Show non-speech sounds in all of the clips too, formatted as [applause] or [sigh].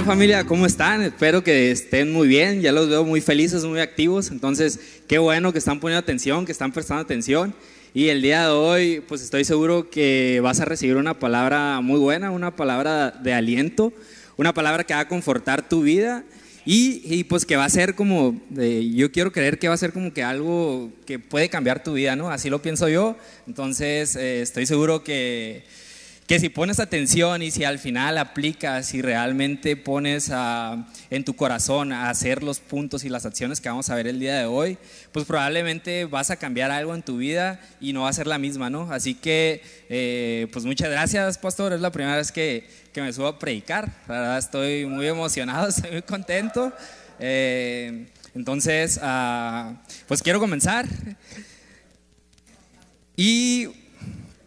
tal familia? ¿Cómo están? Espero que estén muy bien. Ya los veo muy felices, muy activos. Entonces, qué bueno que están poniendo atención, que están prestando atención. Y el día de hoy, pues estoy seguro que vas a recibir una palabra muy buena, una palabra de aliento, una palabra que va a confortar tu vida y, pues que va a ser como, yo quiero creer que va a ser como que algo que puede cambiar tu vida, ¿no? Así lo pienso yo. Entonces, eh, estoy seguro que que si pones atención y si al final aplicas y realmente pones en tu corazón a hacer los puntos y las acciones que vamos a ver el día de hoy, pues probablemente vas a cambiar algo en tu vida y no va a ser la misma, ¿no? Así que, eh, pues muchas gracias, pastor. Es la primera vez que, que, me subo a predicar. La verdad estoy muy emocionado, [laughs] estoy muy contento. Eh, entonces, ah, pues quiero comenzar. Y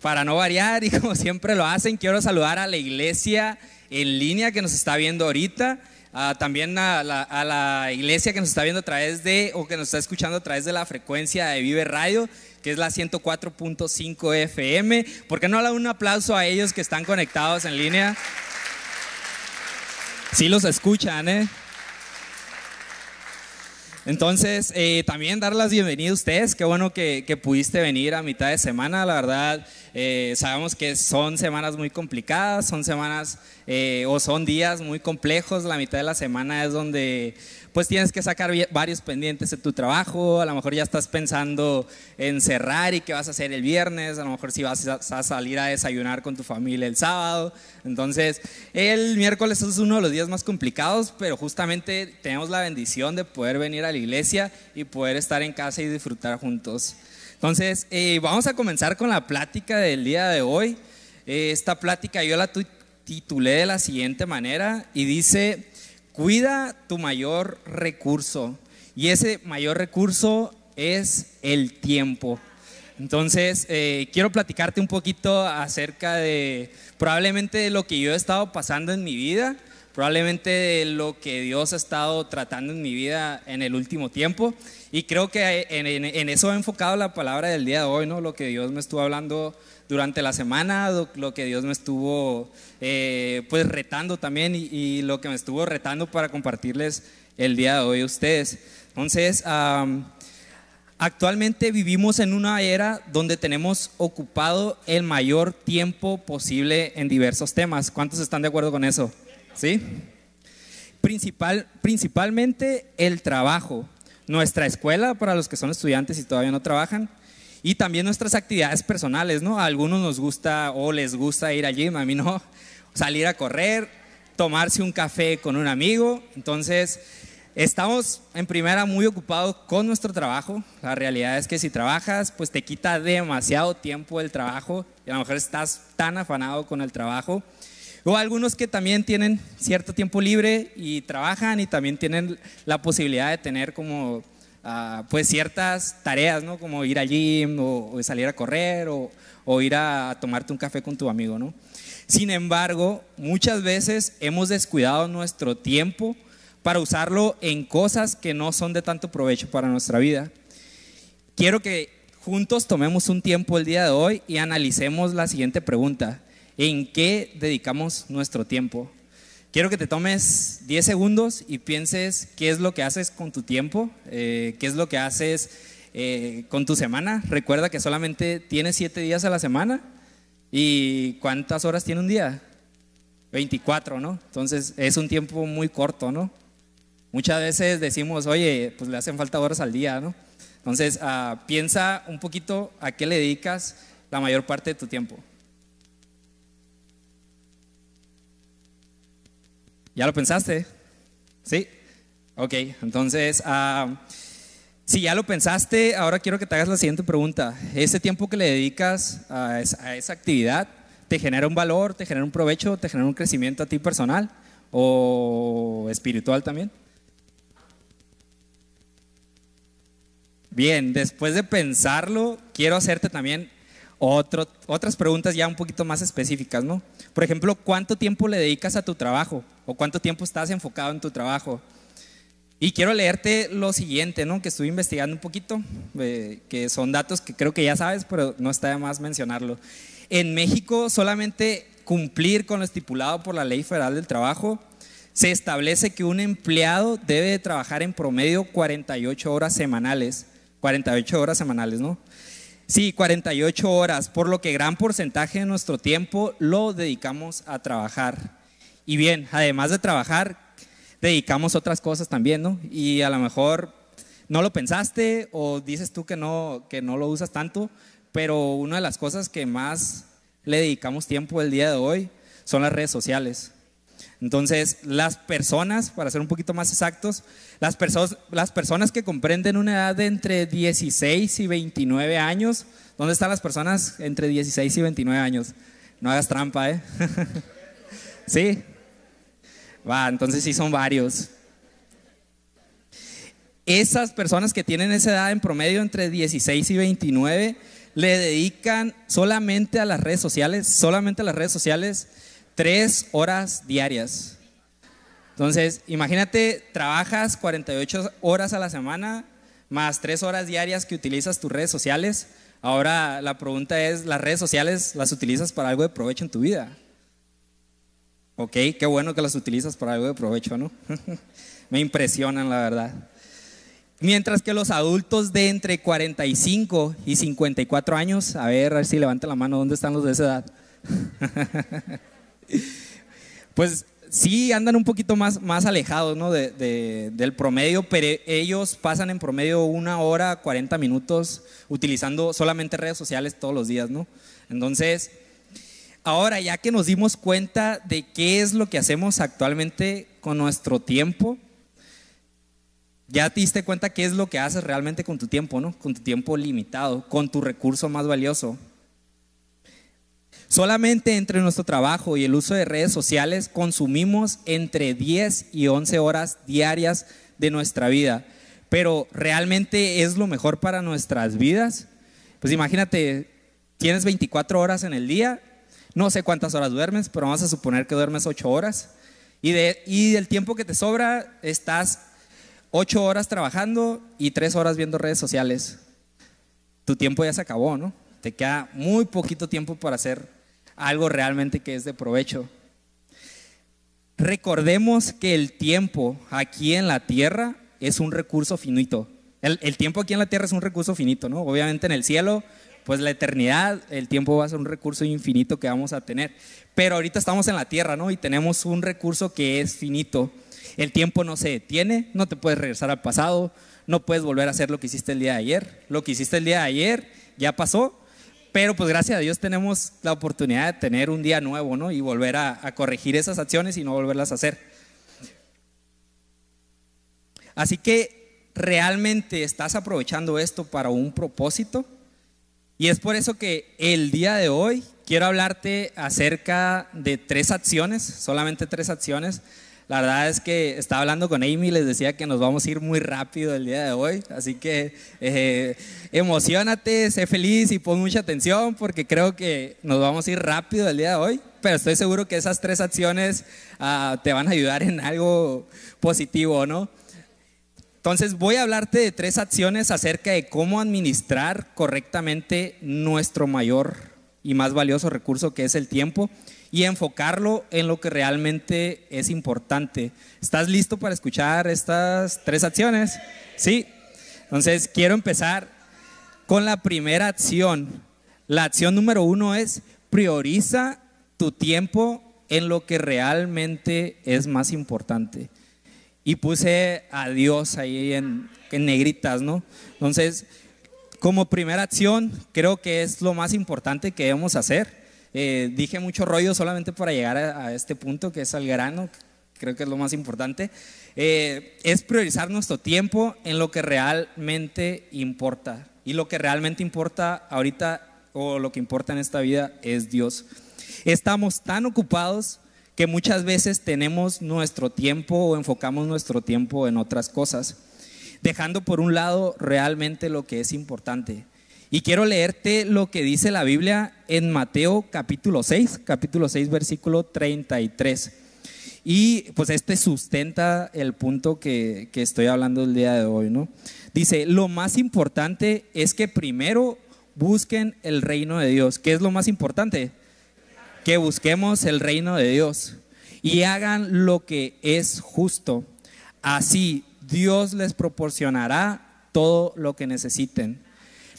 para no variar y [laughs] como siempre lo hacen, quiero saludar a la iglesia en línea que nos está viendo ahorita, también a la, iglesia que nos está viendo a través de, o que nos está escuchando a través de la frecuencia de Vive Radio, que es la 104.5 FM. ¿Por qué no le un aplauso a ellos que están conectados en línea? Sí los escuchan, ¿eh? Entonces, eh, también dar las bienvenidas a ustedes. Qué bueno que, que, pudiste venir a mitad de semana. La verdad, eh, sabemos que son semanas muy complicadas, son semanas eh, o son días muy complejos. La mitad de la semana es donde pues tienes que sacar varios pendientes de tu trabajo, a lo mejor ya estás pensando en cerrar y qué vas a hacer el viernes, a lo mejor si vas a salir a desayunar con tu familia el sábado. Entonces, el miércoles es uno de los días más complicados, pero justamente tenemos la bendición de poder venir a la iglesia y poder estar en casa y disfrutar juntos. Entonces, eh, vamos a comenzar con la plática del día de hoy. Eh, esta plática yo la titulé de la siguiente manera y dice, cuida tu mayor recurso. Y ese mayor recurso es el tiempo. Entonces, eh, quiero platicarte un poquito acerca de probablemente lo que yo he estado pasando en mi vida, probablemente de lo que Dios ha estado tratando en mi vida en el último tiempo. Y creo que en, eso he enfocado la palabra del día de hoy, ¿no? Lo que Dios me estuvo hablando durante la semana, lo, que Dios me estuvo eh, pues retando también y, lo que me estuvo retando para compartirles el día de hoy a ustedes. Entonces, actualmente vivimos en una era donde tenemos ocupado el mayor tiempo posible en diversos temas. ¿Cuántos están de acuerdo con eso? ¿Sí? Principal, principalmente el trabajo, nuestra escuela para los que son estudiantes y todavía no trabajan, y también nuestras actividades personales, ¿no? A algunos nos gusta o les gusta ir al gym, a mí no, [laughs] salir a correr, tomarse un café con un amigo. Entonces, estamos en primera muy ocupados con nuestro trabajo. La realidad es que si trabajas, pues te quita demasiado tiempo el trabajo y a lo mejor estás tan afanado con el trabajo. O algunos que también tienen cierto tiempo libre y trabajan y también tienen la posibilidad de tener como pues ciertas tareas, ¿no? Como ir al gym o, salir a correr o, ir a tomarte un café con tu amigo, ¿no? Sin embargo, muchas veces hemos descuidado nuestro tiempo para usarlo en cosas que no son de tanto provecho para nuestra vida. Quiero que juntos tomemos un tiempo el día de hoy y analicemos la siguiente pregunta. ¿En qué dedicamos nuestro tiempo? Quiero que te tomes 10 segundos y pienses qué es lo que haces con tu tiempo, eh, qué es lo que haces eh, con tu semana. Recuerda que solamente tienes 7 días a la semana y ¿cuántas horas tiene un día? 24, ¿no? Entonces es un tiempo muy corto, ¿no? Muchas veces decimos, oye, pues le hacen falta horas al día, ¿no? Entonces ah, piensa un poquito a qué le dedicas la mayor parte de tu tiempo. ¿Ya lo pensaste? ¿Sí? Ok, entonces, ah, si ya lo pensaste, ahora quiero que te hagas la siguiente pregunta. ¿Ese tiempo que le dedicas a esa, actividad te genera un valor, te genera un provecho, te genera un crecimiento a ti personal o espiritual también? Bien, después de pensarlo, quiero hacerte también otras preguntas ya un poquito más específicas, ¿no? Por ejemplo, ¿cuánto tiempo le dedicas a tu trabajo? ¿O cuánto tiempo estás enfocado en tu trabajo? Y quiero leerte lo siguiente, ¿no? Que estuve investigando un poquito, eh, que son datos que creo que ya sabes, pero no está de más mencionarlo. En México, solamente cumplir con lo estipulado por la Ley Federal del Trabajo se establece que un empleado debe trabajar en promedio 48 horas semanales. 48 horas semanales, ¿no? Sí, 48 horas, por lo que gran porcentaje de nuestro tiempo lo dedicamos a trabajar. Y bien, además de trabajar, dedicamos otras cosas también, ¿no? Y a lo mejor no lo pensaste o dices tú que no, que no lo usas tanto, pero una de las cosas que más le dedicamos tiempo el día de hoy son las redes sociales. Entonces, las personas, para ser un poquito más exactos, las, las personas que comprenden una edad de entre 16 y 29 años, ¿dónde están las personas entre 16 y 29 años? No hagas trampa, ¿eh? [laughs] ¿Sí? Va, entonces sí son varios. Esas personas que tienen esa edad en promedio entre 16 y 29 le dedican solamente a las redes sociales, solamente a las redes sociales, tres horas diarias. Entonces, imagínate, trabajas 48 horas a la semana, más tres horas diarias que utilizas tus redes sociales. Ahora la pregunta es, ¿las redes sociales las utilizas para algo de provecho en tu vida? Ok, qué bueno que las utilizas para algo de provecho, ¿no? [laughs] Me impresionan, la verdad. Mientras que los adultos de entre 45 y 54 años, a ver, a ver si levanta la mano, ¿dónde están los de esa edad? [laughs] [laughs] pues sí andan un poquito más, más alejados ¿no? del promedio, pero ellos pasan en promedio una hora, 40 minutos utilizando solamente redes sociales todos los días, ¿no? Entonces, ahora ya que nos dimos cuenta de qué es lo que hacemos actualmente con nuestro tiempo, ya te diste cuenta qué es lo que haces realmente con tu tiempo, ¿no? Con tu tiempo limitado, con tu recurso más valioso. Solamente entre nuestro trabajo y el uso de redes sociales consumimos entre 10 y 11 horas diarias de nuestra vida. Pero ¿realmente es lo mejor para nuestras vidas? Pues imagínate, tienes 24 horas en el día, no sé cuántas horas duermes, pero vamos a suponer que duermes 8 horas. Y, de, y del tiempo que te sobra, estás 8 horas trabajando y 3 horas viendo redes sociales. Tu tiempo ya se acabó, ¿no? Te queda muy poquito tiempo para hacer algo realmente que es de provecho. Recordemos que el tiempo aquí en la tierra es un recurso finito. El, tiempo aquí en la tierra es un recurso finito, ¿no? Obviamente en el cielo, pues la eternidad, el tiempo va a ser un recurso infinito que vamos a tener. Pero ahorita estamos en la tierra, ¿no? Y tenemos un recurso que es finito. El tiempo no se detiene, no te puedes regresar al pasado, no puedes volver a hacer lo que hiciste el día de ayer. Lo que hiciste el día de ayer ya pasó pero pues gracias a Dios tenemos la oportunidad de tener un día nuevo, ¿no? Y volver a, corregir esas acciones y no volverlas a hacer. Así que realmente estás aprovechando esto para un propósito. Y es por eso que el día de hoy quiero hablarte acerca de tres acciones, solamente tres acciones la verdad es que estaba hablando con Amy, les decía que nos vamos a ir muy rápido el día de hoy, así que eh, emocionate, sé feliz y pon mucha atención porque creo que nos vamos a ir rápido el día de hoy, pero estoy seguro que esas tres acciones ah, te van a ayudar en algo positivo, ¿no? Entonces voy a hablarte de tres acciones acerca de cómo administrar correctamente nuestro mayor y más valioso recurso que es el tiempo y enfocarlo en lo que realmente es importante. ¿Estás listo para escuchar estas tres acciones? Sí. Entonces, quiero empezar con la primera acción. La acción número uno es prioriza tu tiempo en lo que realmente es más importante. Y puse a Dios ahí en, en negritas, ¿no? Entonces, como primera acción, creo que es lo más importante que debemos hacer eh, dije mucho rollo solamente para llegar a, este punto que es al grano, creo que es lo más importante. Eh, es priorizar nuestro tiempo en lo que realmente importa. Y lo que realmente importa ahorita o lo que importa en esta vida es Dios. Estamos tan ocupados que muchas veces tenemos nuestro tiempo o enfocamos nuestro tiempo en otras cosas, dejando por un lado realmente lo que es importante. Y quiero leerte lo que dice la Biblia en Mateo capítulo 6, capítulo 6, versículo 33. Y pues este sustenta el punto que, que estoy hablando el día de hoy, ¿no? Dice, lo más importante es que primero busquen el reino de Dios. ¿Qué es lo más importante? Que busquemos el reino de Dios. y hagan lo que es justo. Así Dios les proporcionará todo lo que necesiten.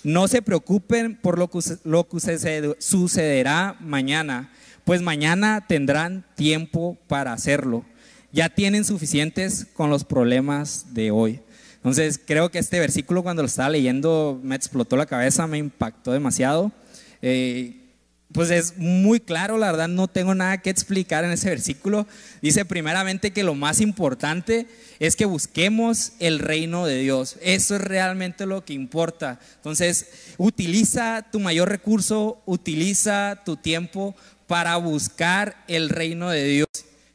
No se preocupen por lo que, lo que sucederá mañana, pues mañana tendrán tiempo para hacerlo. Ya tienen suficientes con los problemas de hoy. Entonces, creo que este versículo cuando lo estaba leyendo me explotó la cabeza, me impactó demasiado. Eh, pues es muy claro, la verdad no tengo nada que explicar en ese versículo. Dice primeramente que lo más importante es que busquemos el reino de Dios. Eso es realmente lo que importa. Entonces, utiliza tu mayor recurso, utiliza tu tiempo para buscar el reino de Dios.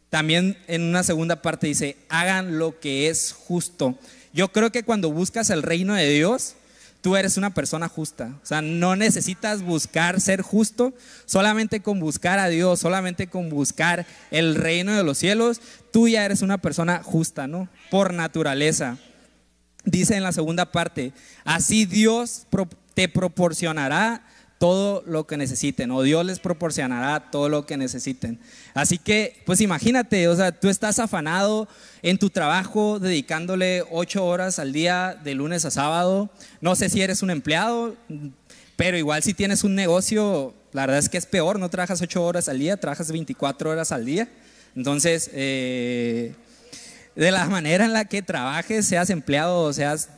También en una segunda parte dice, hagan lo que es justo. Yo creo que cuando buscas el reino de Dios, tú eres una persona justa. O sea, no necesitas buscar ser justo, solamente con buscar a Dios, solamente con buscar el reino de los cielos, tú ya eres una persona justa, ¿no? Por naturaleza. Dice en la segunda parte, así Dios te proporcionará todo lo que necesiten o Dios les proporcionará todo lo que necesiten. Así que, pues imagínate, o sea, tú estás afanado en tu trabajo dedicándole ocho horas al día de lunes a sábado. No sé si eres un empleado, pero igual si tienes un negocio, la verdad es que es peor, no trabajas ocho horas al día, trabajas 24 horas al día. Entonces, eh, de la manera en la que trabajes, seas empleado o seas,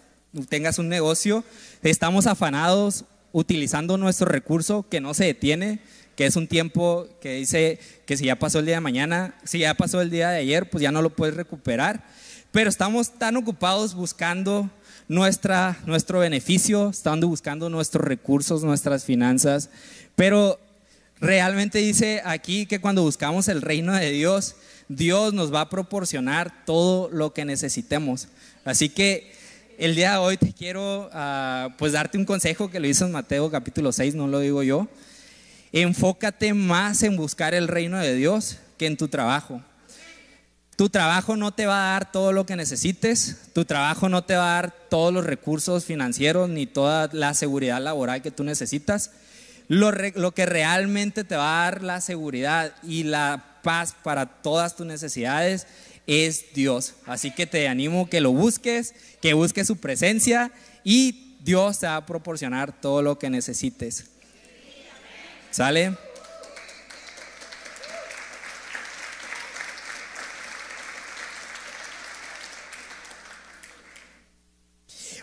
tengas un negocio, estamos afanados utilizando nuestro recurso que no se detiene, que es un tiempo que dice que si ya pasó el día de mañana, si ya pasó el día de ayer, pues ya no lo puedes recuperar. Pero estamos tan ocupados buscando nuestra, nuestro beneficio, estando buscando nuestros recursos, nuestras finanzas. Pero realmente dice aquí que cuando buscamos el reino de Dios, Dios nos va a proporcionar todo lo que necesitemos. Así que el día de hoy te quiero ah, pues darte un consejo que lo hizo en Mateo capítulo 6, no lo digo yo. Enfócate más en buscar el reino de Dios que en tu trabajo. Tu trabajo no te va a dar todo lo que necesites, tu trabajo no te va a dar todos los recursos financieros ni toda la seguridad laboral que tú necesitas. Lo, lo, que realmente te va a dar la seguridad y la paz para todas tus necesidades es Dios. Así que te animo que lo busques, que busques su presencia y Dios te va a proporcionar todo lo que necesites. ¿Sale?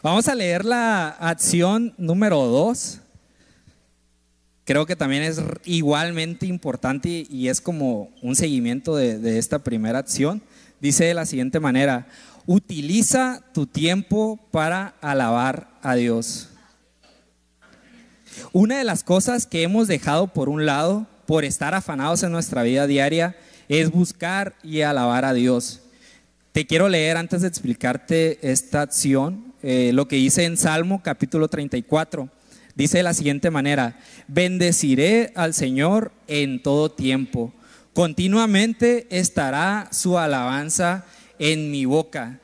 Vamos a leer la acción número 2. Creo que también es igualmente importante y es como un seguimiento de, de esta primera acción dice de la siguiente manera, utiliza tu tiempo para alabar a Dios. Una de las cosas que hemos dejado por un lado, por estar afanados en nuestra vida diaria, es buscar y alabar a Dios. Te quiero leer antes de explicarte esta acción, eh, lo que dice en Salmo capítulo 34. Dice de la siguiente manera, bendeciré al Señor en todo tiempo Continuamente estará su alabanza en mi boca.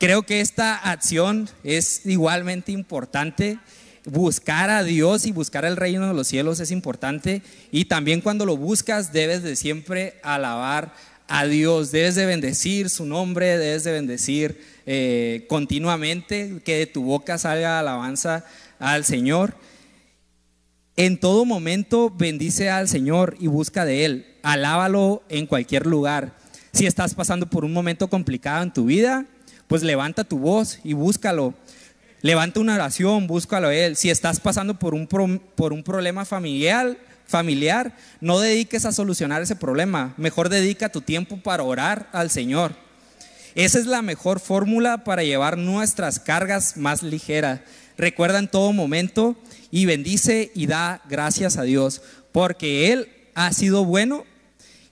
Creo que esta acción es igualmente importante. Buscar a Dios y buscar el reino de los cielos es importante. Y también cuando lo buscas debes de siempre alabar a Dios. Debes de bendecir su nombre, debes de bendecir eh, continuamente, que de tu boca salga alabanza al Señor. En todo momento bendice al Señor y busca de Él alábalo en cualquier lugar. Si estás pasando por un momento complicado en tu vida, pues levanta tu voz y búscalo. Levanta una oración, búscalo a Él. Si estás pasando por un, por un problema familiar, familiar, no dediques a solucionar ese problema. Mejor dedica tu tiempo para orar al Señor. Esa es la mejor fórmula para llevar nuestras cargas más ligeras. Recuerda en todo momento y bendice y da gracias a Dios, porque Él ha sido bueno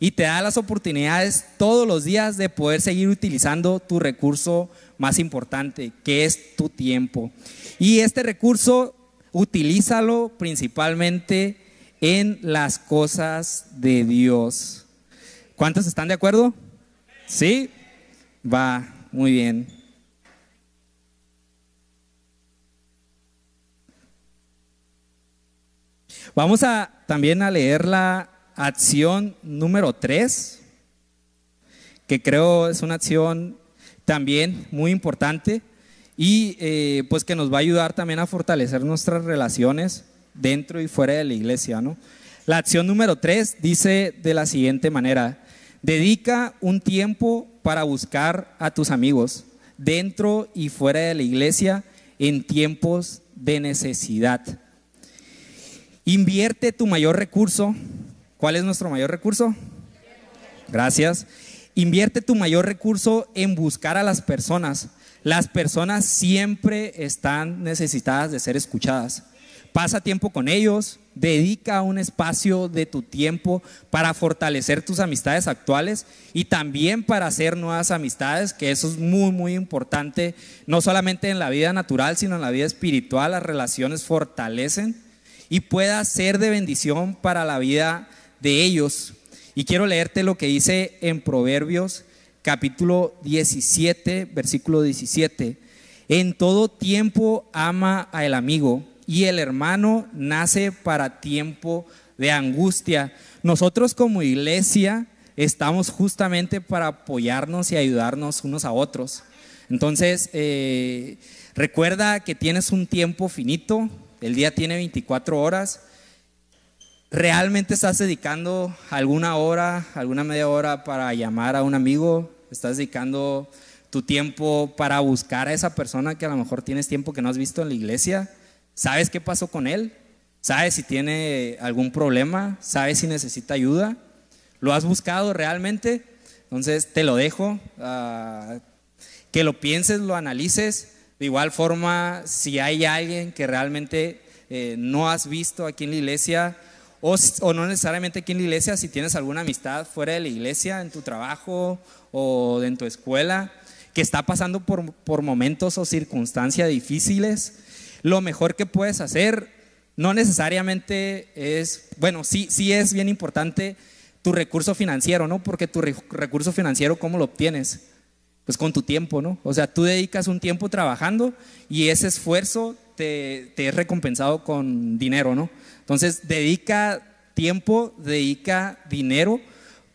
y te da las oportunidades todos los días de poder seguir utilizando tu recurso más importante, que es tu tiempo. Y este recurso, utilízalo principalmente en las cosas de Dios. ¿Cuántos están de acuerdo? ¿Sí? Va, muy bien. Vamos a también a leer la acción número 3. que creo es una acción también muy importante y eh, pues que nos va a ayudar también a fortalecer nuestras relaciones dentro y fuera de la iglesia, ¿no? La acción número tres dice de la siguiente manera, dedica un tiempo para buscar a tus amigos dentro y fuera de la iglesia en tiempos de necesidad. Invierte tu mayor recurso. ¿Cuál es nuestro mayor recurso? Gracias. Invierte tu mayor recurso en buscar a las personas. Las personas siempre están necesitadas de ser escuchadas. Pasa tiempo con ellos, dedica un espacio de tu tiempo para fortalecer tus amistades actuales y también para hacer nuevas amistades, que eso es muy, muy importante, no solamente en la vida natural, sino en la vida espiritual, las relaciones fortalecen y pueda ser de bendición para la vida de ellos. Y quiero leerte lo que dice en Proverbios capítulo 17, versículo 17. En todo tiempo ama al amigo y el hermano nace para tiempo de angustia. Nosotros como iglesia estamos justamente para apoyarnos y ayudarnos unos a otros. Entonces, eh, recuerda que tienes un tiempo finito, el día tiene 24 horas. ¿Realmente estás dedicando alguna hora, alguna media hora para llamar a un amigo? ¿Estás dedicando tu tiempo para buscar a esa persona que a lo mejor tienes tiempo que no has visto en la iglesia? ¿Sabes qué pasó con él? ¿Sabes si tiene algún problema? ¿Sabes si necesita ayuda? ¿Lo has buscado realmente? Entonces te lo dejo, ah, que lo pienses, lo analices. De igual forma, si hay alguien que realmente eh, no has visto aquí en la iglesia, o, o, no necesariamente aquí en la iglesia, si tienes alguna amistad fuera de la iglesia, en tu trabajo o en tu escuela, que está pasando por, por momentos o circunstancias difíciles, lo mejor que puedes hacer no necesariamente es, bueno, sí, sí es bien importante tu recurso financiero, ¿no? Porque tu recurso financiero, ¿cómo lo obtienes? Pues con tu tiempo, ¿no? O sea, tú dedicas un tiempo trabajando y ese esfuerzo te, te es recompensado con dinero, ¿no? Entonces, dedica tiempo, dedica dinero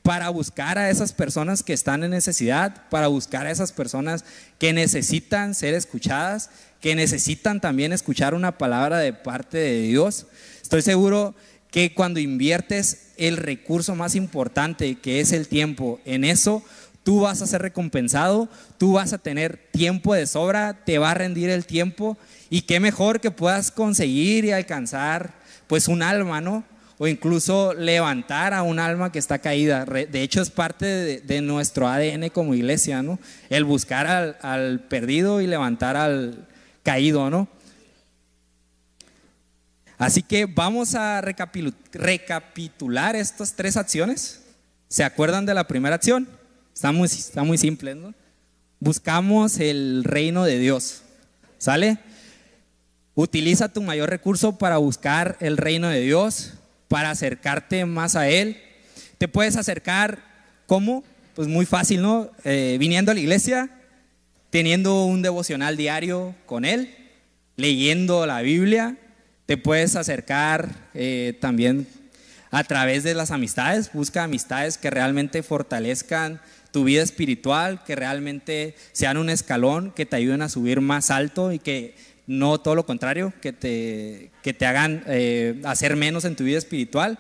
para buscar a esas personas que están en necesidad, para buscar a esas personas que necesitan ser escuchadas que necesitan también escuchar una palabra de parte de Dios. Estoy seguro que cuando inviertes el recurso más importante, que es el tiempo, en eso, tú vas a ser recompensado, tú vas a tener tiempo de sobra, te va a rendir el tiempo y qué mejor que puedas conseguir y alcanzar pues un alma, ¿no? O incluso levantar a un alma que está caída. De hecho es parte de, nuestro ADN como iglesia, ¿no? El buscar al, al perdido y levantar al, caído, ¿no? Así que vamos a recapitular estas tres acciones. ¿Se acuerdan de la primera acción? Está muy, está muy simple, ¿no? Buscamos el reino de Dios. ¿Sale? Utiliza tu mayor recurso para buscar el reino de Dios, para acercarte más a Él. Te puedes acercar, ¿cómo? Pues muy fácil, ¿no? Eh, viniendo a la iglesia, teniendo un devocional diario con Él, leyendo la Biblia, te puedes acercar eh, también a través de las amistades, busca amistades que realmente fortalezcan tu vida espiritual, que realmente sean un escalón, que te ayuden a subir más alto y que no todo lo contrario, que te, que te hagan eh, hacer menos en tu vida espiritual.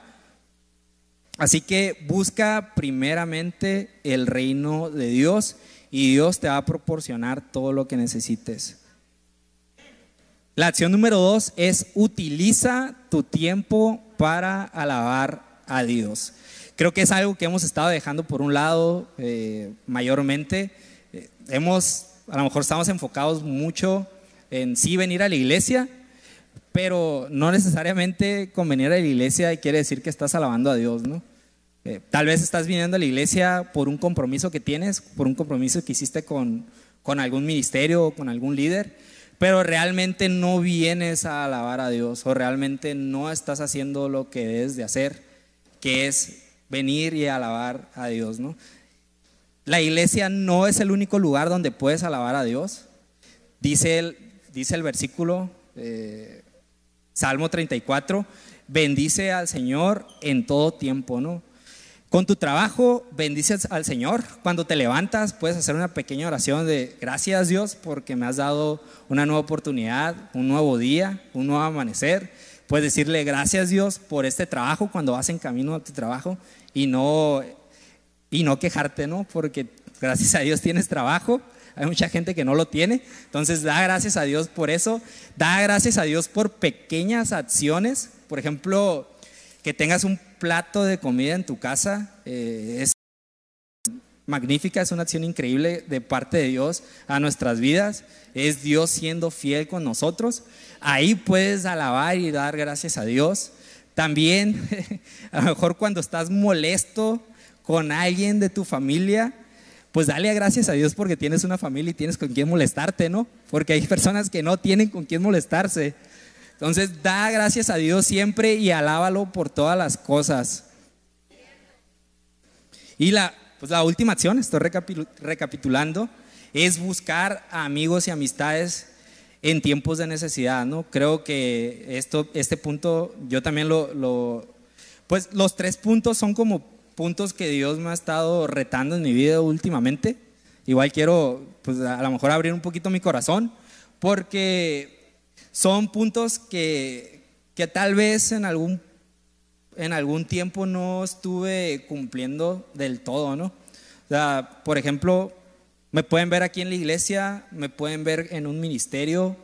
Así que busca primeramente el reino de Dios y Dios te va a proporcionar todo lo que necesites. La acción número dos es utiliza tu tiempo para alabar a Dios. Creo que es algo que hemos estado dejando por un lado eh, mayormente. Eh, hemos, a lo mejor estamos enfocados mucho en sí venir a la iglesia, pero no necesariamente con venir a la iglesia quiere decir que estás alabando a Dios, ¿no? Eh, tal vez estás viniendo a la iglesia por un compromiso que tienes, por un compromiso que hiciste con, con algún ministerio o con algún líder, pero realmente no vienes a alabar a Dios o realmente no estás haciendo lo que debes de hacer, que es venir y alabar a Dios, ¿no? La iglesia no es el único lugar donde puedes alabar a Dios. Dice el, dice el versículo, eh, Salmo 34, bendice al Señor en todo tiempo, ¿no? Con tu trabajo bendices al Señor. Cuando te levantas puedes hacer una pequeña oración de gracias Dios porque me has dado una nueva oportunidad, un nuevo día, un nuevo amanecer. Puedes decirle gracias Dios por este trabajo cuando vas en camino a tu trabajo y no, y no quejarte, ¿no? Porque gracias a Dios tienes trabajo. Hay mucha gente que no lo tiene. Entonces da gracias a Dios por eso. Da gracias a Dios por pequeñas acciones. Por ejemplo, que tengas un plato de comida en tu casa eh, es magnífica, es una acción increíble de parte de Dios a nuestras vidas. Es Dios siendo fiel con nosotros. Ahí puedes alabar y dar gracias a Dios. También, [laughs] a lo mejor cuando estás molesto con alguien de tu familia, pues dale gracias a Dios porque tienes una familia y tienes con quien molestarte, ¿no? Porque hay personas que no tienen con quien molestarse. Entonces, da gracias a Dios siempre y alábalo por todas las cosas. Y la, pues la última acción, estoy recapitulando, es buscar amigos y amistades en tiempos de necesidad, ¿no? Creo que esto, este punto, yo también lo, lo, pues los tres puntos son como puntos que Dios me ha estado retando en mi vida últimamente. Igual quiero, pues a lo mejor abrir un poquito mi corazón, porque son puntos que, que tal vez en algún, en algún tiempo no estuve cumpliendo del todo, ¿no? O sea, por ejemplo, me pueden ver aquí en la iglesia, me pueden ver en un ministerio,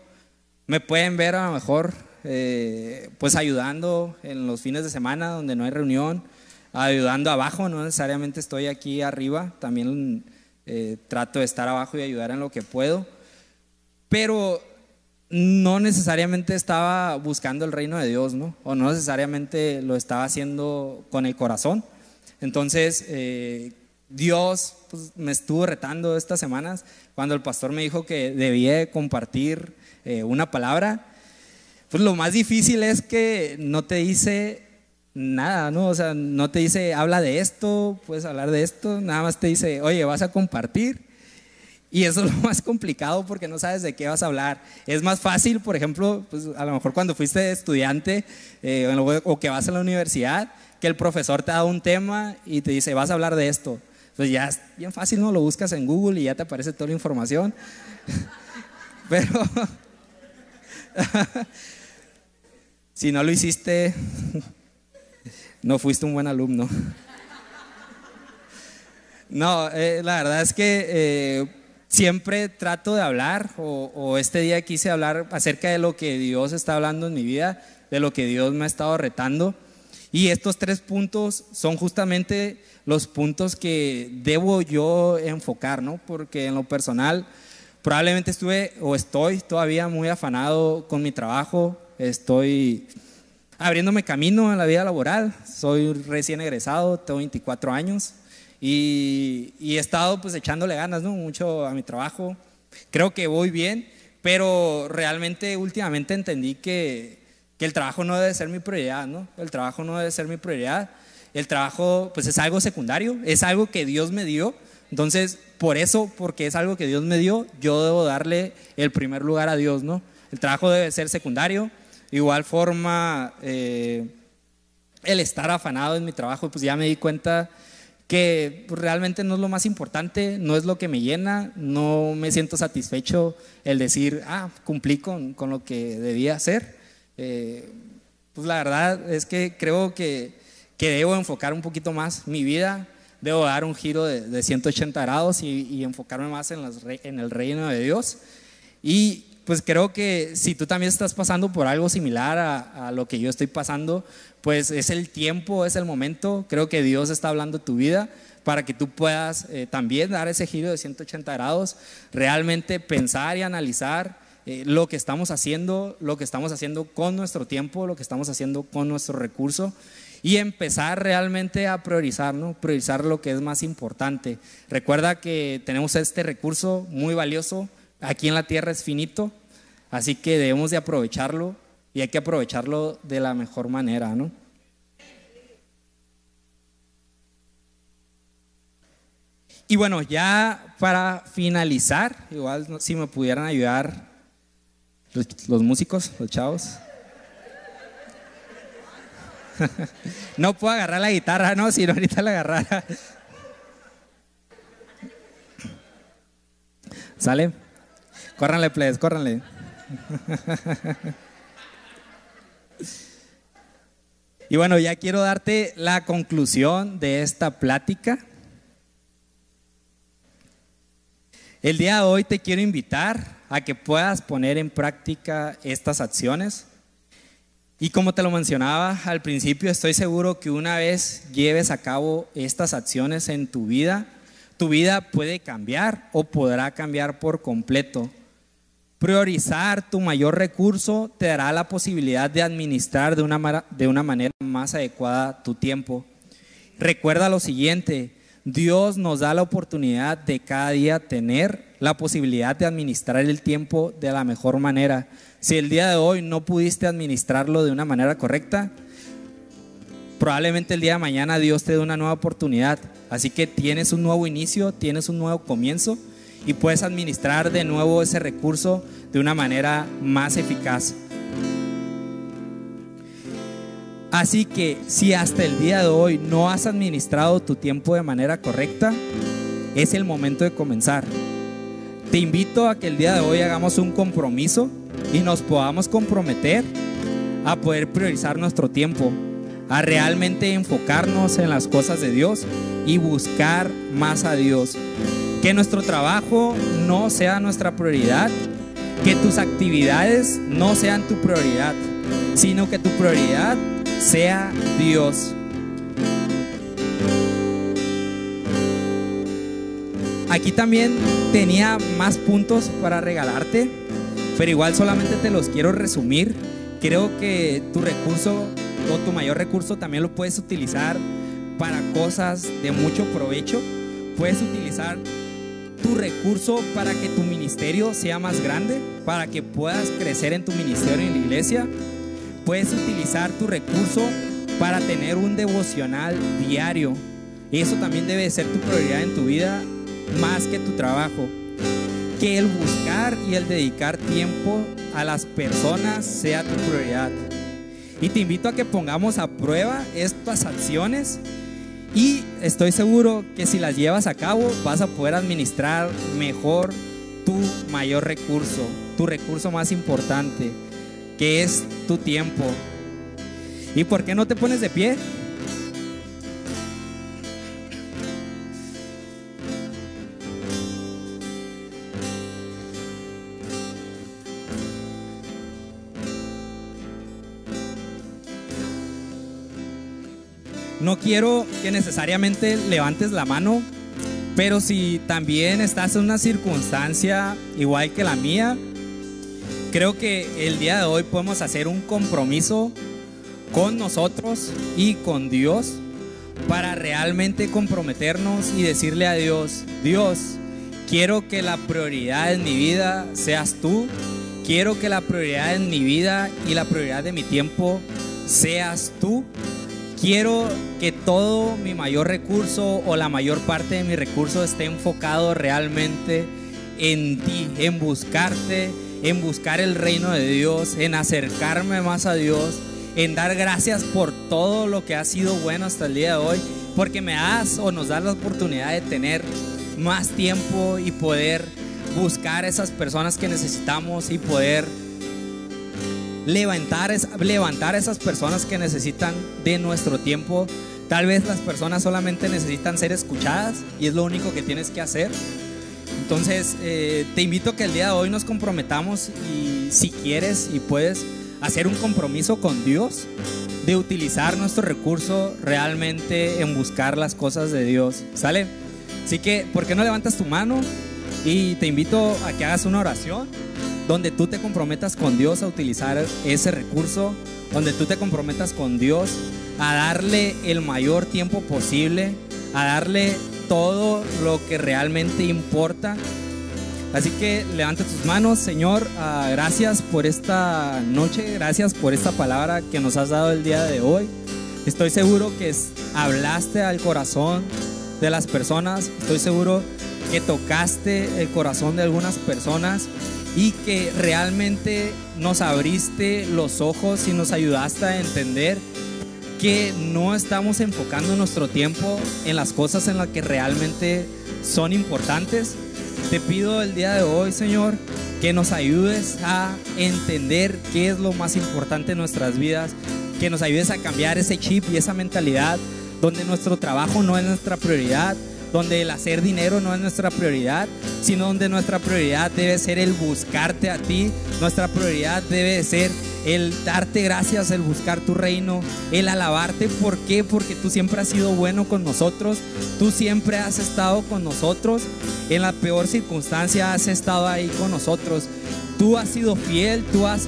me pueden ver a lo mejor eh, pues ayudando en los fines de semana donde no hay reunión, ayudando abajo, no necesariamente estoy aquí arriba, también eh, trato de estar abajo y ayudar en lo que puedo, pero no necesariamente estaba buscando el reino de Dios, ¿no? O no necesariamente lo estaba haciendo con el corazón. Entonces, eh, Dios pues, me estuvo retando estas semanas cuando el pastor me dijo que debía compartir eh, una palabra. Pues lo más difícil es que no te dice nada, ¿no? O sea, no te dice, habla de esto, puedes hablar de esto, nada más te dice, oye, vas a compartir. Y eso [laughs] es lo más complicado porque no sabes de qué vas a hablar. Es más fácil, por ejemplo, pues a lo mejor cuando fuiste estudiante eh, o que vas a la universidad, que el profesor te da un tema y te dice, vas a hablar de esto. Pues ya es bien fácil, ¿no? Lo buscas en Google y ya te aparece toda la información. [laughs] Pero [laughs] si no lo hiciste, no fuiste un buen alumno. No, eh, la verdad es que eh, siempre trato de hablar, o, este día quise hablar acerca de lo que Dios está hablando en mi vida, de lo que Dios me ha estado retando. Y estos tres puntos son justamente los puntos que debo yo enfocar, ¿no? Porque en lo personal probablemente estuve o estoy todavía muy afanado con mi trabajo, estoy abriéndome camino en la vida laboral, soy recién egresado, tengo 24 años y, he estado pues echándole ganas, ¿no? Mucho a mi trabajo. Creo que voy bien, pero realmente últimamente entendí que, que el trabajo no debe ser mi prioridad, ¿no? El trabajo no debe ser mi prioridad. El trabajo pues es algo secundario, es algo que Dios me dio. Entonces, por eso, porque es algo que Dios me dio, yo debo darle el primer lugar a Dios, ¿no? El trabajo debe ser secundario. Igual forma, eh, el estar afanado en mi trabajo, pues ya me di cuenta que realmente no es lo más importante, no es lo que me llena, no me siento satisfecho el decir, ah, cumplí con, con lo que debía hacer. Eh, pues la verdad es que creo que, que, debo enfocar un poquito más mi vida, debo dar un giro de, de 180 grados y, y, enfocarme más en, las, en el reino de Dios. Y pues creo que si tú también estás pasando por algo similar a, a, lo que yo estoy pasando, pues es el tiempo, es el momento. Creo que Dios está hablando tu vida para que tú puedas eh, también dar ese giro de 180 grados, realmente pensar y analizar eh, lo que estamos haciendo, lo que estamos haciendo con nuestro tiempo, lo que estamos haciendo con nuestro recurso y empezar realmente a priorizar, ¿no? Priorizar lo que es más importante. Recuerda que tenemos este recurso muy valioso aquí en la tierra es finito, así que debemos de aprovecharlo y hay que aprovecharlo de la mejor manera, ¿no? Y bueno, ya para finalizar, igual si me pudieran ayudar los, músicos, los chavos. [laughs] no puedo agarrar la guitarra, no, si no ahorita la agarrara. ¿Sale? Córranle, please, córranle. [laughs] Y bueno, ya quiero darte la conclusión de esta plática. El día de hoy te quiero invitar a que puedas poner en práctica estas acciones. Y como te lo mencionaba al principio, estoy seguro que una vez lleves a cabo estas acciones en tu vida, tu vida puede cambiar o podrá cambiar por completo. Priorizar tu mayor recurso te dará la posibilidad de administrar de una, de una manera más adecuada tu tiempo. Recuerda lo siguiente, Dios nos da la oportunidad de cada día tener la posibilidad de administrar el tiempo de la mejor manera. Si el día de hoy no pudiste administrarlo de una manera correcta, probablemente el día de mañana Dios te dé una nueva oportunidad. Así que tienes un nuevo inicio, tienes un nuevo comienzo y puedes administrar de nuevo ese recurso de una manera más eficaz. Así que si hasta el día de hoy no has administrado tu tiempo de manera correcta, es el momento de comenzar. Te invito a que el día de hoy hagamos un compromiso y nos podamos comprometer a poder priorizar nuestro tiempo, a realmente enfocarnos en las cosas de Dios y buscar más a Dios. Que nuestro trabajo no sea nuestra prioridad, que tus actividades no sean tu prioridad, sino que tu prioridad sea Dios. Aquí también tenía más puntos para regalarte, pero igual solamente te los quiero resumir. Creo que tu recurso o tu mayor recurso también lo puedes utilizar para cosas de mucho provecho. Puedes utilizar tu recurso para que tu ministerio sea más grande, para que puedas crecer en tu ministerio en la iglesia. Puedes utilizar tu recurso para tener un devocional diario. Eso también debe ser tu prioridad en tu vida más que tu trabajo. Que el buscar y el dedicar tiempo a las personas sea tu prioridad. Y te invito a que pongamos a prueba estas acciones y estoy seguro que si las llevas a cabo vas a poder administrar mejor tu mayor recurso, tu recurso más importante, que es tu tiempo. ¿Y por qué no te pones de pie? No quiero que necesariamente levantes la mano, pero si también estás en una circunstancia igual que la mía, creo que el día de hoy podemos hacer un compromiso con nosotros y con Dios para realmente comprometernos y decirle a Dios, Dios, quiero que la prioridad en mi vida seas tú, quiero que la prioridad en mi vida y la prioridad de mi tiempo seas tú. Quiero que todo mi mayor recurso o la mayor parte de mi recurso esté enfocado realmente en ti, en buscarte, en buscar el reino de Dios, en acercarme más a Dios, en dar gracias por todo lo que ha sido bueno hasta el día de hoy, porque me das o nos das la oportunidad de tener más tiempo y poder buscar esas personas que necesitamos y poder levantar, levantar esas personas que necesitan de nuestro tiempo. Tal vez las personas solamente necesitan ser escuchadas y es lo único que tienes que hacer. Entonces, eh, te invito a que el día de hoy nos comprometamos y si quieres y puedes hacer un compromiso con Dios de utilizar nuestro recurso realmente en buscar las cosas de Dios. ¿Sale? Así que, ¿por qué no levantas tu mano? Y te invito a que hagas una oración donde tú te comprometas con Dios a utilizar ese recurso, donde tú te comprometas con Dios a darle el mayor tiempo posible, a darle todo lo que realmente importa. Así que levanta tus manos, Señor, ah, gracias por esta noche, gracias por esta palabra que nos has dado el día de hoy. Estoy seguro que hablaste al corazón de las personas, estoy seguro que tocaste el corazón de algunas personas y que realmente nos abriste los ojos y nos ayudaste a entender que no estamos enfocando nuestro tiempo en las cosas en las que realmente son importantes. Te pido el día de hoy, Señor, que nos ayudes a entender qué es lo más importante en nuestras vidas, que nos ayudes a cambiar ese chip y esa mentalidad donde nuestro trabajo no es nuestra prioridad, donde el hacer dinero no es nuestra prioridad, sino donde nuestra prioridad debe ser el buscarte a ti, nuestra prioridad debe ser el darte gracias, el buscar tu reino, el alabarte. ¿Por qué? Porque tú siempre has sido bueno con nosotros, tú siempre has estado con nosotros, en la peor circunstancia has estado ahí con nosotros. Tú has sido fiel, tú has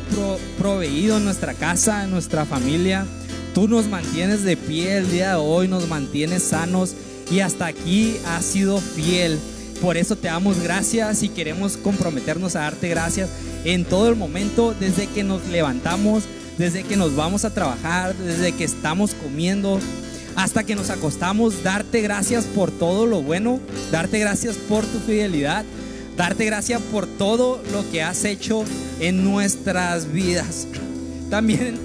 proveído nuestra casa, nuestra familia. Tú nos mantienes de pie el día de hoy, nos mantienes sanos y hasta aquí has sido fiel. Por eso te damos gracias y queremos comprometernos a darte gracias en todo el momento, desde que nos levantamos, desde que nos vamos a trabajar, desde que estamos comiendo, hasta que nos acostamos, darte gracias por todo lo bueno, darte gracias por tu fidelidad, darte gracias por todo lo que has hecho en nuestras vidas. También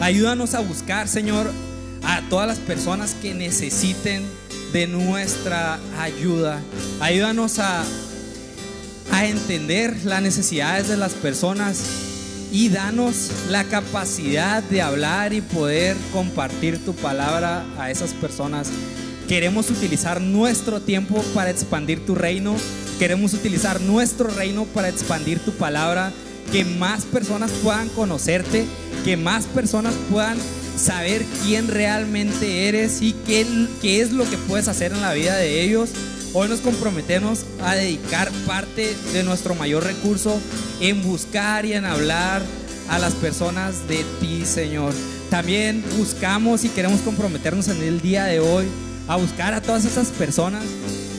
ayúdanos a buscar, Señor, a todas las personas que necesiten de nuestra ayuda. Ayúdanos a, a entender las necesidades de las personas y danos la capacidad de hablar y poder compartir tu palabra a esas personas. Queremos utilizar nuestro tiempo para expandir tu reino. Queremos utilizar nuestro reino para expandir tu palabra. Que más personas puedan conocerte. Que más personas puedan saber quién realmente eres y qué, qué es lo que puedes hacer en la vida de ellos. Hoy nos comprometemos a dedicar parte de nuestro mayor recurso en buscar y en hablar a las personas de ti, Señor. También buscamos y queremos comprometernos en el día de hoy a buscar a todas esas personas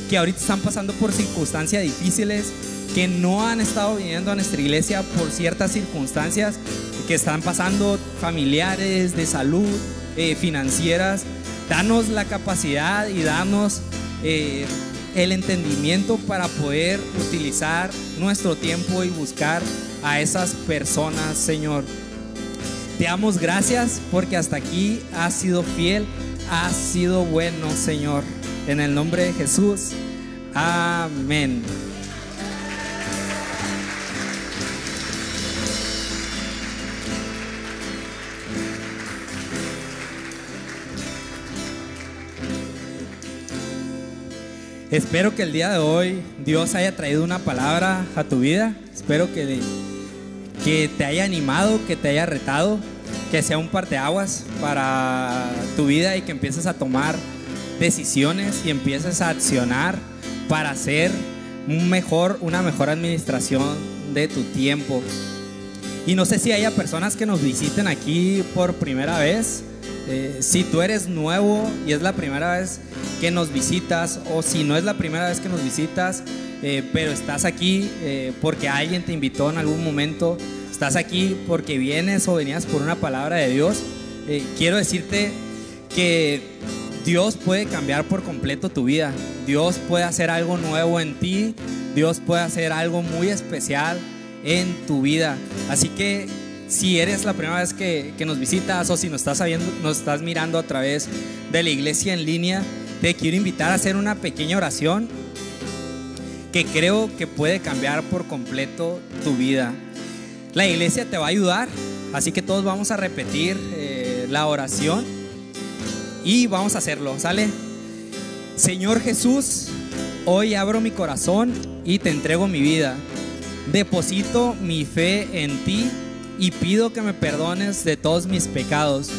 que ahorita están pasando por circunstancias difíciles, que no han estado viniendo a nuestra iglesia por ciertas circunstancias que están pasando familiares, de salud, eh, financieras. Danos la capacidad y danos eh, el entendimiento para poder utilizar nuestro tiempo y buscar a esas personas, Señor. Te damos gracias porque hasta aquí has sido fiel, has sido bueno, Señor. En el nombre de Jesús. Amén. Espero que el día de hoy Dios haya traído una palabra a tu vida. Espero que, que te haya animado, que te haya retado, que sea un parteaguas para tu vida y que empieces a tomar decisiones y empieces a accionar para hacer un mejor, una mejor administración de tu tiempo. Y no sé si haya personas que nos visiten aquí por primera vez. Eh, si tú eres nuevo y es la primera vez que nos visitas o si no es la primera vez que nos visitas, eh, pero estás aquí eh, porque alguien te invitó en algún momento, estás aquí porque vienes o venías por una palabra de Dios, quiero decirte que Dios puede cambiar por completo tu vida, Dios puede hacer algo nuevo en ti, Dios puede hacer algo muy especial en tu vida. Así que si eres la primera vez que, nos visitas o si nos estás, sabiendo, nos estás mirando a través de la iglesia en línea, te quiero invitar a hacer una pequeña oración que creo que puede cambiar por completo tu vida. La iglesia te va a ayudar, así que todos vamos a repetir eh, la oración y vamos a hacerlo, ¿sale? Señor Jesús, hoy abro mi corazón y te entrego mi vida. Deposito mi fe en ti y pido que me perdones de todos mis pecados.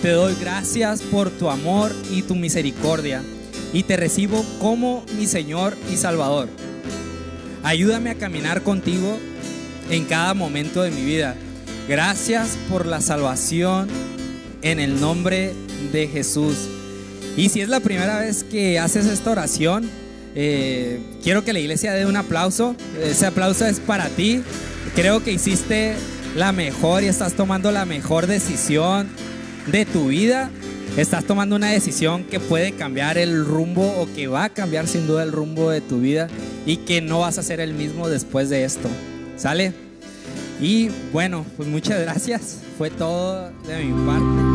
Te doy gracias por tu amor y tu misericordia y te recibo como mi Señor y Salvador. Ayúdame a caminar contigo en cada momento de mi vida. Gracias por la salvación en el nombre de Jesús. Y si es la primera vez que haces esta oración, eh, quiero que la iglesia dé un aplauso. Ese aplauso es para ti. Creo que hiciste la mejor y estás tomando la mejor decisión de tu vida. Estás tomando una decisión que puede cambiar el rumbo o que va a cambiar sin duda el rumbo de tu vida y que no vas a ser el mismo después de esto. ¿Sale? Y bueno, pues muchas gracias. Fue todo de mi parte.